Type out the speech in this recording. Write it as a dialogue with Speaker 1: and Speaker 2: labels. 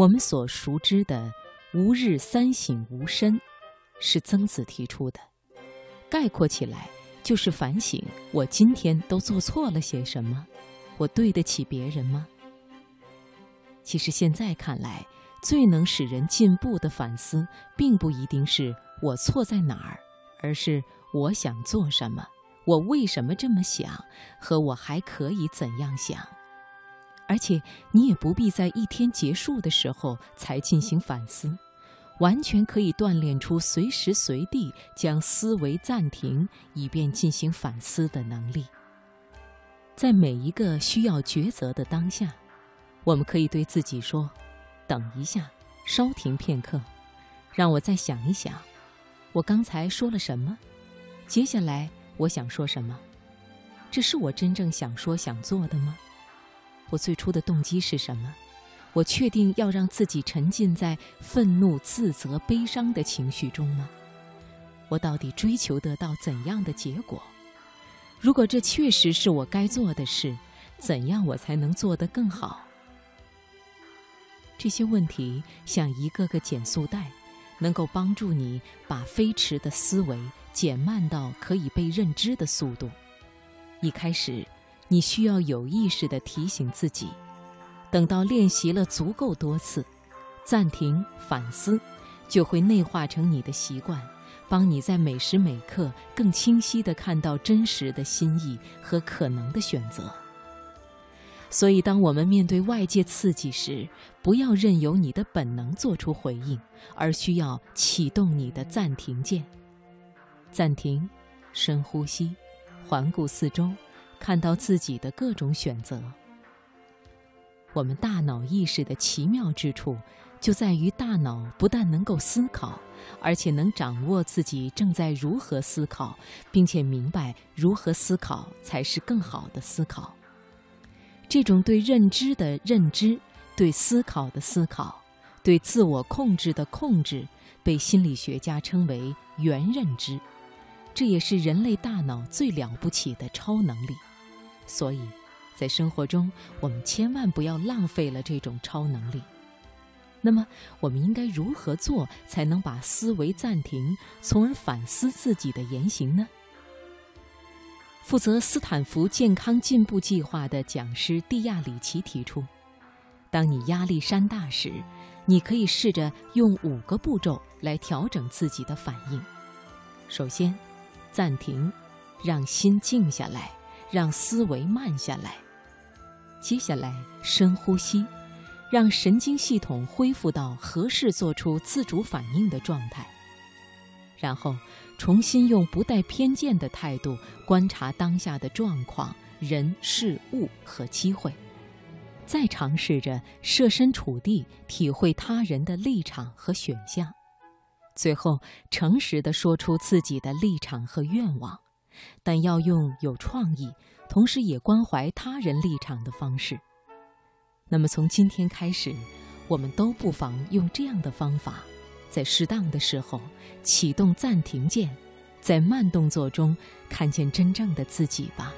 Speaker 1: 我们所熟知的“吾日三省吾身”，是曾子提出的。概括起来，就是反省我今天都做错了些什么，我对得起别人吗？其实现在看来，最能使人进步的反思，并不一定是我错在哪儿，而是我想做什么，我为什么这么想，和我还可以怎样想。而且你也不必在一天结束的时候才进行反思，完全可以锻炼出随时随地将思维暂停，以便进行反思的能力。在每一个需要抉择的当下，我们可以对自己说：“等一下，稍停片刻，让我再想一想，我刚才说了什么？接下来我想说什么？这是我真正想说想做的吗？”我最初的动机是什么？我确定要让自己沉浸在愤怒、自责、悲伤的情绪中吗？我到底追求得到怎样的结果？如果这确实是我该做的事，怎样我才能做得更好？这些问题像一个个减速带，能够帮助你把飞驰的思维减慢到可以被认知的速度。一开始。你需要有意识地提醒自己，等到练习了足够多次，暂停反思，就会内化成你的习惯，帮你在每时每刻更清晰地看到真实的心意和可能的选择。所以，当我们面对外界刺激时，不要任由你的本能做出回应，而需要启动你的暂停键。暂停，深呼吸，环顾四周。看到自己的各种选择。我们大脑意识的奇妙之处，就在于大脑不但能够思考，而且能掌握自己正在如何思考，并且明白如何思考才是更好的思考。这种对认知的认知，对思考的思考，对自我控制的控制，被心理学家称为元认知。这也是人类大脑最了不起的超能力。所以，在生活中，我们千万不要浪费了这种超能力。那么，我们应该如何做才能把思维暂停，从而反思自己的言行呢？负责斯坦福健康进步计划的讲师蒂亚里奇提出：当你压力山大时，你可以试着用五个步骤来调整自己的反应。首先，暂停，让心静下来。让思维慢下来，接下来深呼吸，让神经系统恢复到合适做出自主反应的状态。然后重新用不带偏见的态度观察当下的状况、人、事物和机会，再尝试着设身处地体会他人的立场和选项，最后诚实地说出自己的立场和愿望。但要用有创意，同时也关怀他人立场的方式。那么从今天开始，我们都不妨用这样的方法，在适当的时候启动暂停键，在慢动作中看见真正的自己吧。